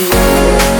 you.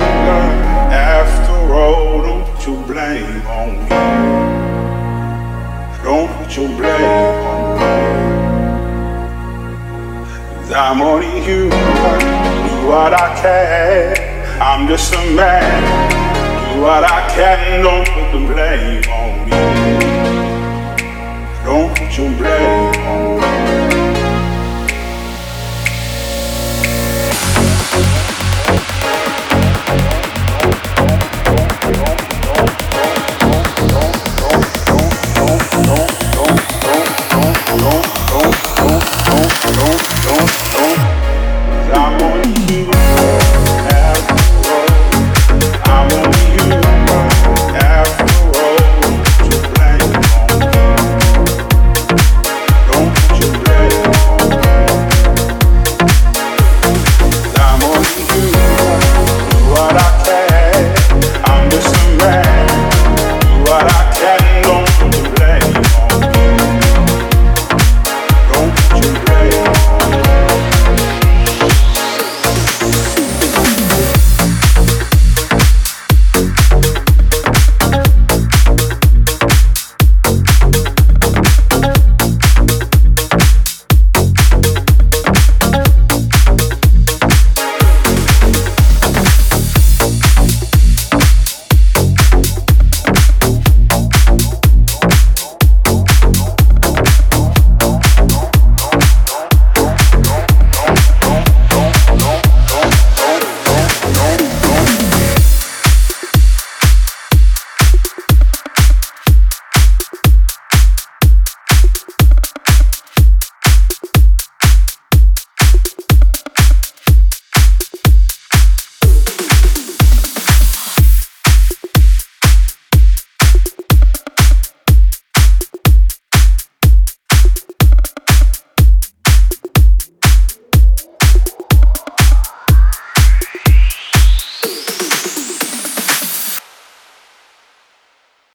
blame on me. Don't put your blame on me. Cause I'm only human. Do what I can. I'm just a man. Do what I can. Don't put the blame on me. Don't put your blame.